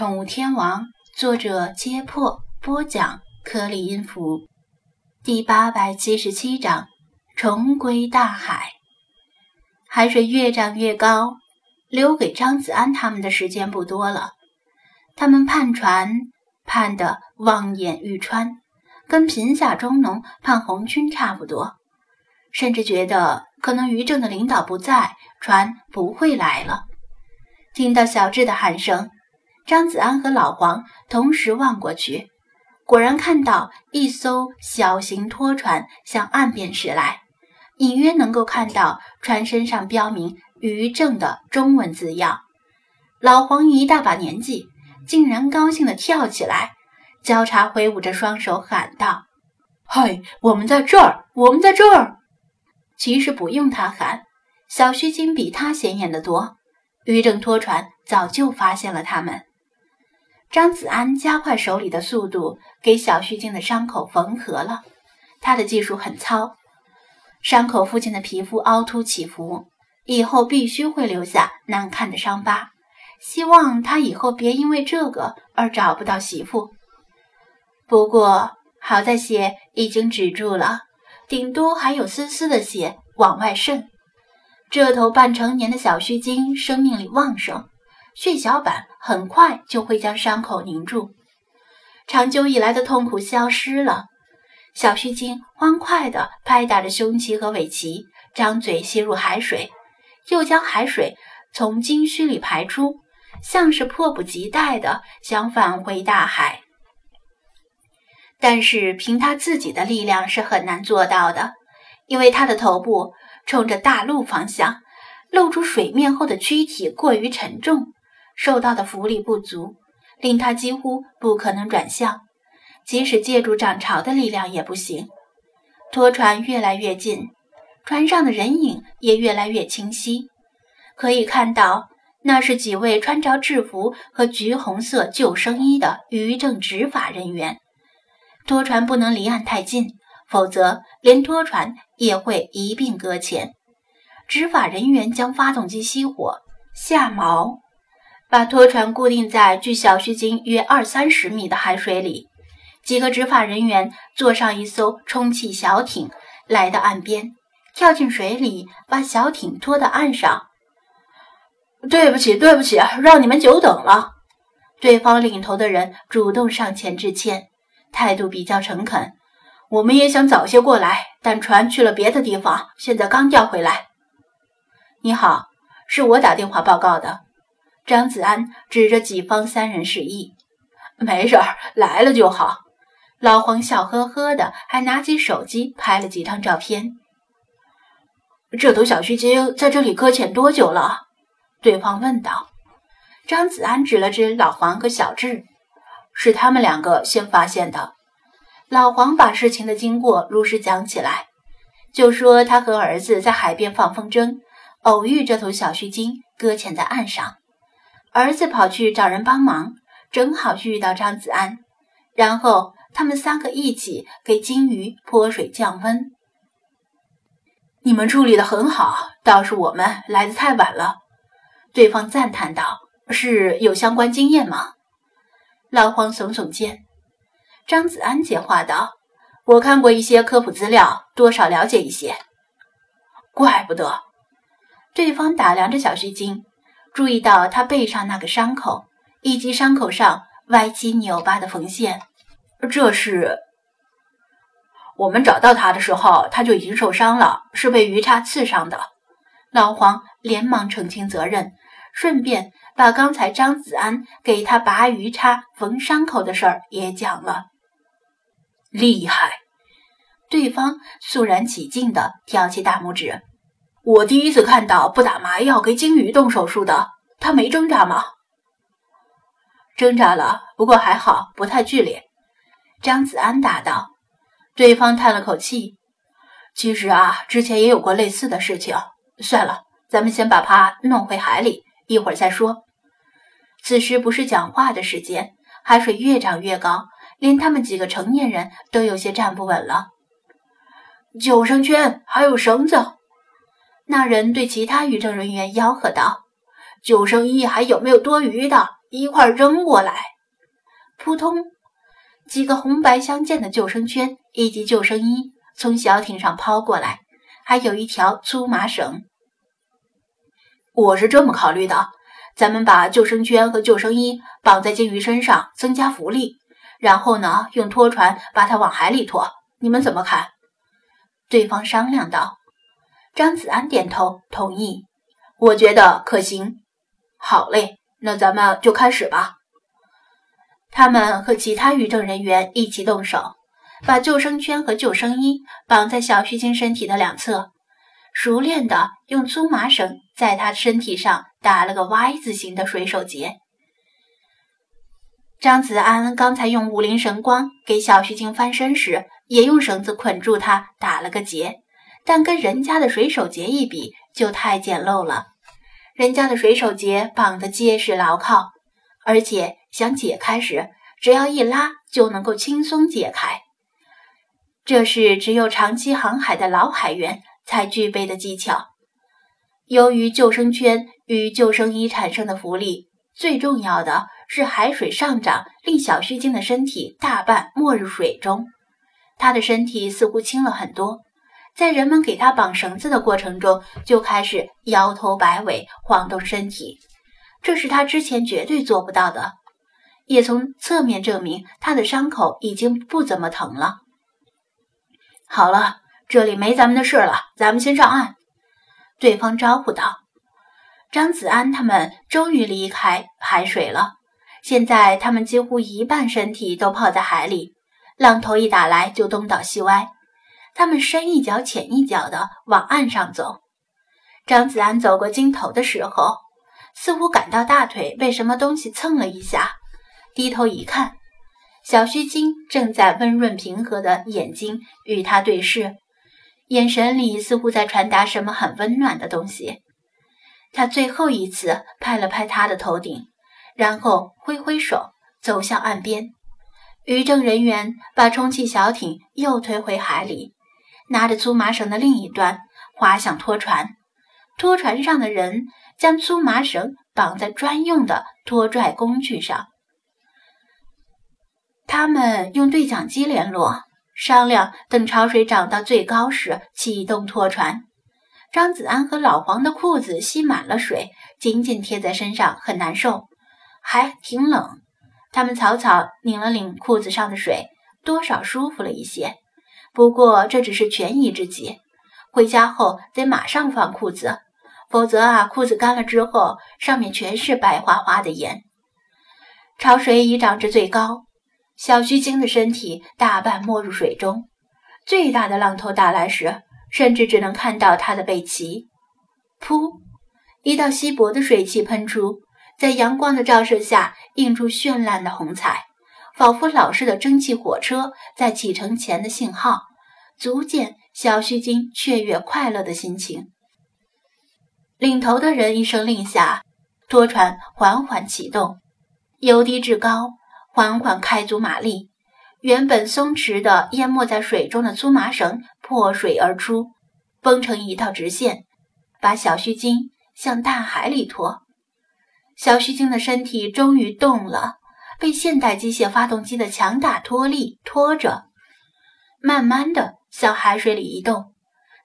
宠物天王》，作者：揭破，播讲：颗粒音符，第八百七十七章：重归大海。海水越涨越高，留给张子安他们的时间不多了。他们盼船盼得望眼欲穿，跟贫下中农盼红军差不多，甚至觉得可能于正的领导不在，船不会来了。听到小智的喊声。张子安和老黄同时望过去，果然看到一艘小型拖船向岸边驶来，隐约能够看到船身上标明“于正”的中文字样。老黄一大把年纪，竟然高兴地跳起来，交叉挥舞着双手喊道：“嗨，我们在这儿，我们在这儿！”其实不用他喊，小须鲸比他显眼得多。于正拖船早就发现了他们。张子安加快手里的速度，给小须鲸的伤口缝合了。他的技术很糙，伤口附近的皮肤凹凸起伏，以后必须会留下难看的伤疤。希望他以后别因为这个而找不到媳妇。不过好在血已经止住了，顶多还有丝丝的血往外渗。这头半成年的小须鲸生命力旺盛。血小板很快就会将伤口凝住，长久以来的痛苦消失了。小须鲸欢快地拍打着胸鳍和尾鳍，张嘴吸入海水，又将海水从鲸须里排出，像是迫不及待地想返回大海。但是凭他自己的力量是很难做到的，因为他的头部冲着大陆方向，露出水面后的躯体过于沉重。受到的浮力不足，令他几乎不可能转向，即使借助涨潮的力量也不行。拖船越来越近，船上的人影也越来越清晰，可以看到那是几位穿着制服和橘红色救生衣的渔政执法人员。拖船不能离岸太近，否则连拖船也会一并搁浅。执法人员将发动机熄火，下锚。把拖船固定在距小须鲸约二三十米的海水里，几个执法人员坐上一艘充气小艇，来到岸边，跳进水里，把小艇拖到岸上。对不起，对不起，让你们久等了。对方领头的人主动上前致歉，态度比较诚恳。我们也想早些过来，但船去了别的地方，现在刚调回来。你好，是我打电话报告的。张子安指着己方三人示意：“没事儿，来了就好。”老黄笑呵呵的，还拿起手机拍了几张照片。这头小须鲸在这里搁浅多久了？对方问道。张子安指了指老黄和小智：“是他们两个先发现的。”老黄把事情的经过如实讲起来，就说他和儿子在海边放风筝，偶遇这头小须鲸搁浅在岸上。儿子跑去找人帮忙，正好遇到张子安，然后他们三个一起给鲸鱼泼水降温。你们处理的很好，倒是我们来的太晚了。对方赞叹道：“是有相关经验吗？”老黄耸耸肩。张子安接话道：“我看过一些科普资料，多少了解一些。”怪不得。对方打量着小须鲸。注意到他背上那个伤口，以及伤口上歪七扭八的缝线，这是我们找到他的时候，他就已经受伤了，是被鱼叉刺伤的。老黄连忙澄清责任，顺便把刚才张子安给他拔鱼叉、缝伤口的事儿也讲了。厉害！对方肃然起敬地挑起大拇指。我第一次看到不打麻药给鲸鱼动手术的，他没挣扎吗？挣扎了，不过还好，不太剧烈。张子安答道。对方叹了口气：“其实啊，之前也有过类似的事情。算了，咱们先把它弄回海里，一会儿再说。”此时不是讲话的时间，海水越涨越高，连他们几个成年人都有些站不稳了。救生圈还有绳子。那人对其他渔政人员吆喝道：“救生衣还有没有多余的？一块扔过来。扑通，几个红白相间的救生圈以及救生衣从小艇上抛过来，还有一条粗麻绳。我是这么考虑的：咱们把救生圈和救生衣绑在鲸鱼身上，增加浮力，然后呢，用拖船把它往海里拖。你们怎么看？对方商量道。张子安点头同意。我觉得可行。好嘞，那咱们就开始吧。他们和其他渔政人员一起动手，把救生圈和救生衣绑在小须鲸身体的两侧，熟练的用粗麻绳在他身体上打了个 Y 字形的水手结。张子安刚才用五灵神光给小须鲸翻身时，也用绳子捆住它打了个结，但跟人家的水手结一比，就太简陋了。人家的水手结绑得结实牢靠，而且想解开时，只要一拉就能够轻松解开。这是只有长期航海的老海员才具备的技巧。由于救生圈与救生衣产生的浮力，最重要的是海水上涨令小须鲸的身体大半没入水中，它的身体似乎轻了很多。在人们给他绑绳子的过程中，就开始摇头摆尾、晃动身体，这是他之前绝对做不到的，也从侧面证明他的伤口已经不怎么疼了。好了，这里没咱们的事了，咱们先上岸。对方招呼道。张子安他们终于离开海水了，现在他们几乎一半身体都泡在海里，浪头一打来就东倒西歪。他们深一脚浅一脚地往岸上走。张子安走过鲸头的时候，似乎感到大腿被什么东西蹭了一下，低头一看，小须鲸正在温润平和的眼睛与他对视，眼神里似乎在传达什么很温暖的东西。他最后一次拍了拍他的头顶，然后挥挥手走向岸边。渔政人员把充气小艇又推回海里。拿着粗麻绳的另一端滑向拖船，拖船上的人将粗麻绳绑在专用的拖拽工具上。他们用对讲机联络，商量等潮水涨到最高时启动拖船。张子安和老黄的裤子吸满了水，紧紧贴在身上，很难受，还挺冷。他们草草拧了拧裤子上的水，多少舒服了一些。不过这只是权宜之计，回家后得马上换裤子，否则啊，裤子干了之后上面全是白花花的盐。潮水已涨至最高，小须鲸的身体大半没入水中，最大的浪头打来时，甚至只能看到它的背鳍。噗！一道稀薄的水汽喷出，在阳光的照射下映出绚烂的红彩。仿佛老式的蒸汽火车在启程前的信号，足见小须鲸雀跃快乐的心情。领头的人一声令下，拖船缓缓启动，由低至高，缓缓开足马力。原本松弛的淹没在水中的粗麻绳破水而出，绷成一道直线，把小须鲸向大海里拖。小须鲸的身体终于动了。被现代机械发动机的强大拖力拖着，慢慢的向海水里移动。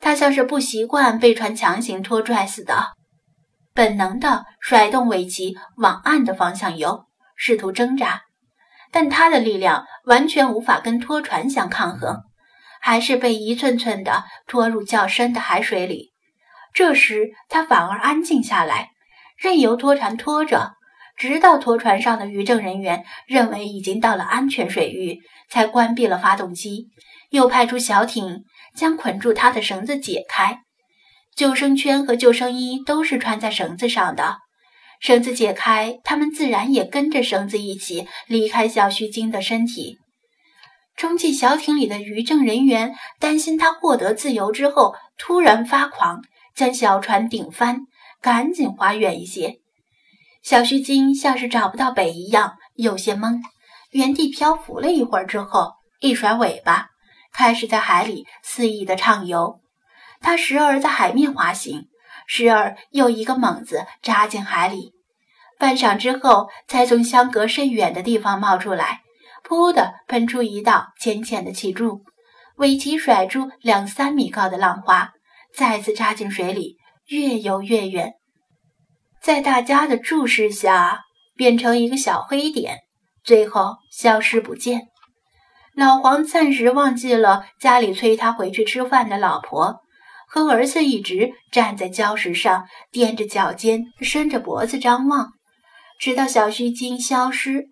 它像是不习惯被船强行拖拽似的，本能的甩动尾鳍往岸的方向游，试图挣扎。但它的力量完全无法跟拖船相抗衡，还是被一寸寸的拖入较深的海水里。这时，它反而安静下来，任由拖船拖着。直到拖船上的渔政人员认为已经到了安全水域，才关闭了发动机，又派出小艇将捆住他的绳子解开。救生圈和救生衣都是穿在绳子上的，绳子解开，他们自然也跟着绳子一起离开小须鲸的身体。充气小艇里的渔政人员担心他获得自由之后突然发狂，将小船顶翻，赶紧划远一些。小须鲸像是找不到北一样，有些懵，原地漂浮了一会儿之后，一甩尾巴，开始在海里肆意的畅游。它时而在海面滑行，时而又一个猛子扎进海里，半晌之后，才从相隔甚远的地方冒出来，噗的喷出一道浅浅的气柱，尾鳍甩出两三米高的浪花，再次扎进水里，越游越远，在大家的注视下，变成一个小黑点，最后消失不见。老黄暂时忘记了家里催他回去吃饭的老婆，和儿子一直站在礁石上，踮着脚尖，伸着脖子张望，直到小须鲸消失，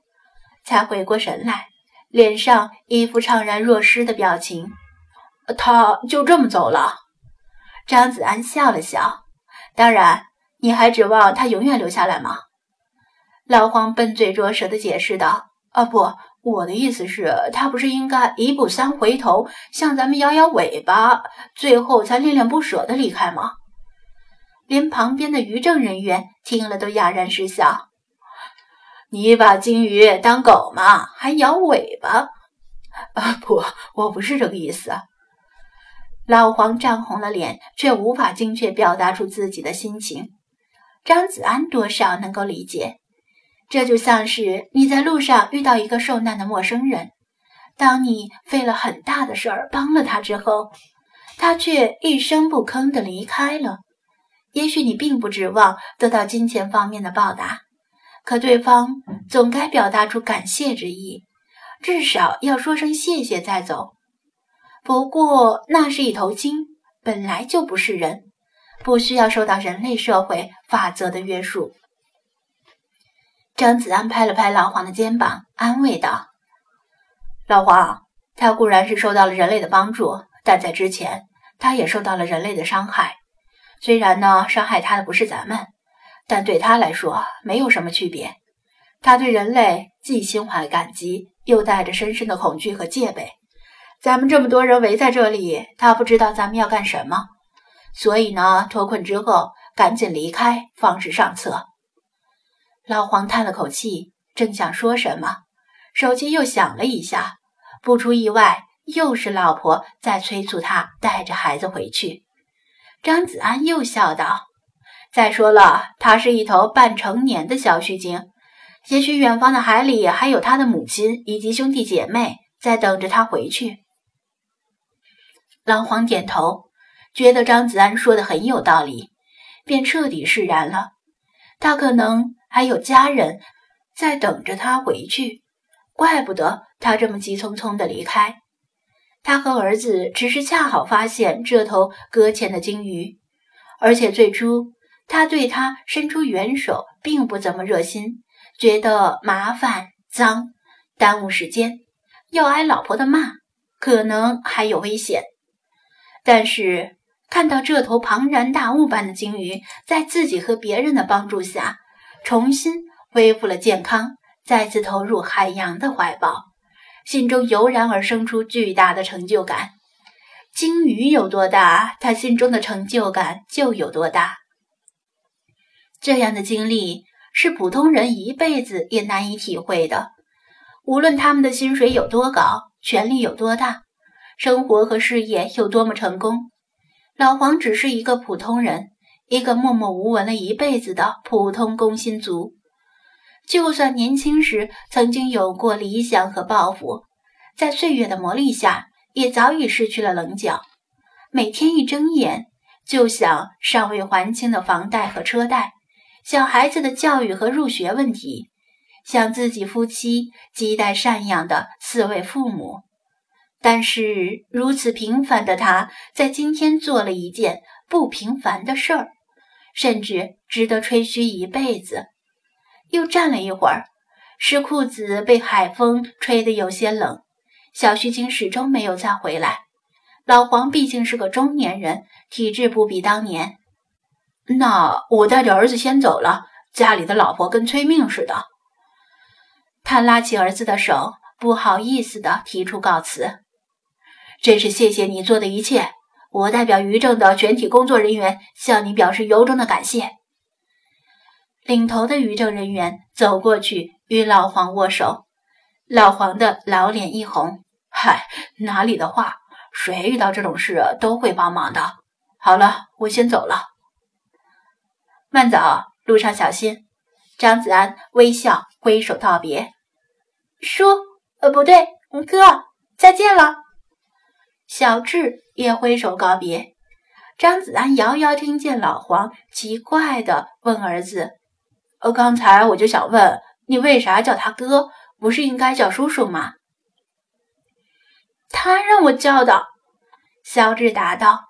才回过神来，脸上一副怅然若失的表情。他就这么走了？张子安笑了笑。当然，你还指望他永远留下来吗？老黄笨嘴拙舌地解释道：“啊，不。”我的意思是，他不是应该一步三回头，向咱们摇摇尾巴，最后才恋恋不舍的离开吗？连旁边的渔政人员听了都哑然失笑。你把金鱼当狗吗？还摇尾巴？啊，不，我不是这个意思。老黄涨红了脸，却无法精确表达出自己的心情。张子安多少能够理解。这就像是你在路上遇到一个受难的陌生人，当你费了很大的事儿帮了他之后，他却一声不吭地离开了。也许你并不指望得到金钱方面的报答，可对方总该表达出感谢之意，至少要说声谢谢再走。不过那是一头鲸，本来就不是人，不需要受到人类社会法则的约束。张子安拍了拍老黄的肩膀，安慰道：“老黄，他固然是受到了人类的帮助，但在之前，他也受到了人类的伤害。虽然呢，伤害他的不是咱们，但对他来说没有什么区别。他对人类既心怀感激，又带着深深的恐惧和戒备。咱们这么多人围在这里，他不知道咱们要干什么，所以呢，脱困之后赶紧离开，方是上策。”老黄叹了口气，正想说什么，手机又响了一下。不出意外，又是老婆在催促他带着孩子回去。张子安又笑道：“再说了，他是一头半成年的小须鲸，也许远方的海里还有他的母亲以及兄弟姐妹在等着他回去。”老黄点头，觉得张子安说的很有道理，便彻底释然了。他可能。还有家人在等着他回去，怪不得他这么急匆匆的离开。他和儿子只是恰好发现这头搁浅的鲸鱼，而且最初他对他伸出援手并不怎么热心，觉得麻烦、脏、耽误时间，要挨老婆的骂，可能还有危险。但是看到这头庞然大物般的鲸鱼在自己和别人的帮助下，重新恢复了健康，再次投入海洋的怀抱，心中油然而生出巨大的成就感。鲸鱼有多大，他心中的成就感就有多大。这样的经历是普通人一辈子也难以体会的。无论他们的薪水有多高，权力有多大，生活和事业有多么成功，老黄只是一个普通人。一个默默无闻了一辈子的普通工薪族，就算年轻时曾经有过理想和抱负，在岁月的磨砺下，也早已失去了棱角。每天一睁眼，就想尚未还清的房贷和车贷，想孩子的教育和入学问题，想自己夫妻亟待赡养的四位父母。但是如此平凡的他，在今天做了一件不平凡的事儿。甚至值得吹嘘一辈子。又站了一会儿，湿裤子被海风吹得有些冷。小须鲸始终没有再回来。老黄毕竟是个中年人，体质不比当年。那我带着儿子先走了，家里的老婆跟催命似的。他拉起儿子的手，不好意思地提出告辞。真是谢谢你做的一切。我代表渔政的全体工作人员向你表示由衷的感谢。领头的渔政人员走过去与老黄握手，老黄的老脸一红：“嗨，哪里的话，谁遇到这种事都会帮忙的。好了，我先走了，慢走，路上小心。”张子安微笑挥手道别：“叔，呃，不对，哥，再见了。”小智也挥手告别。张子安遥遥听见老黄奇怪的问儿子：“呃，刚才我就想问你，为啥叫他哥？不是应该叫叔叔吗？”他让我叫的。小智答道：“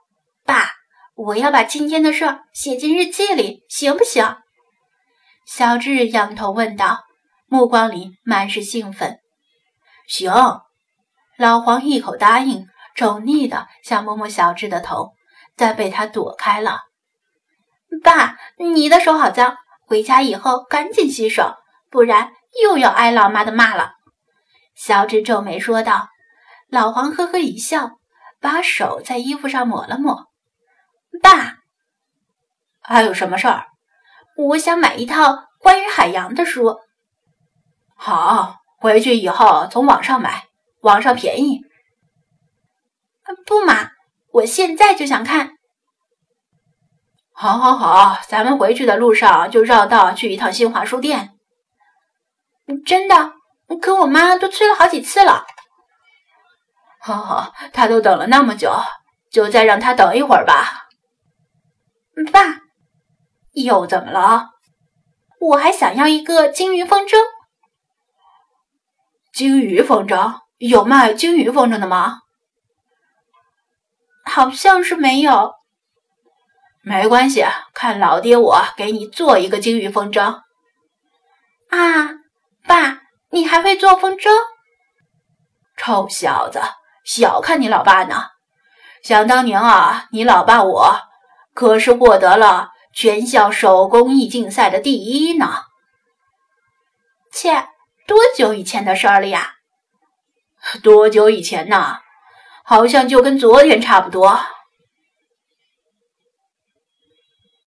爸，我要把今天的事写进日记里，行不行？”小智仰头问道，目光里满是兴奋。“行。”老黄一口答应，宠溺的想摸摸小智的头。但被他躲开了。爸，你的手好脏，回家以后赶紧洗手，不然又要挨老妈的骂了。小智皱眉说道。老黄呵呵一笑，把手在衣服上抹了抹。爸，还有什么事儿？我想买一套关于海洋的书。好，回去以后从网上买，网上便宜。不嘛。我现在就想看。好，好，好，咱们回去的路上就绕道去一趟新华书店。真的？可我妈都催了好几次了。好好，她都等了那么久，就再让她等一会儿吧。爸，又怎么了？我还想要一个金鱼风筝。金鱼风筝？有卖金鱼风筝的吗？好像是没有，没关系，看老爹我给你做一个鲸鱼风筝。啊，爸，你还会做风筝？臭小子，小看你老爸呢！想当年啊，你老爸我可是获得了全校手工艺竞赛的第一呢。切，多久以前的事儿了呀？多久以前呢？好像就跟昨天差不多。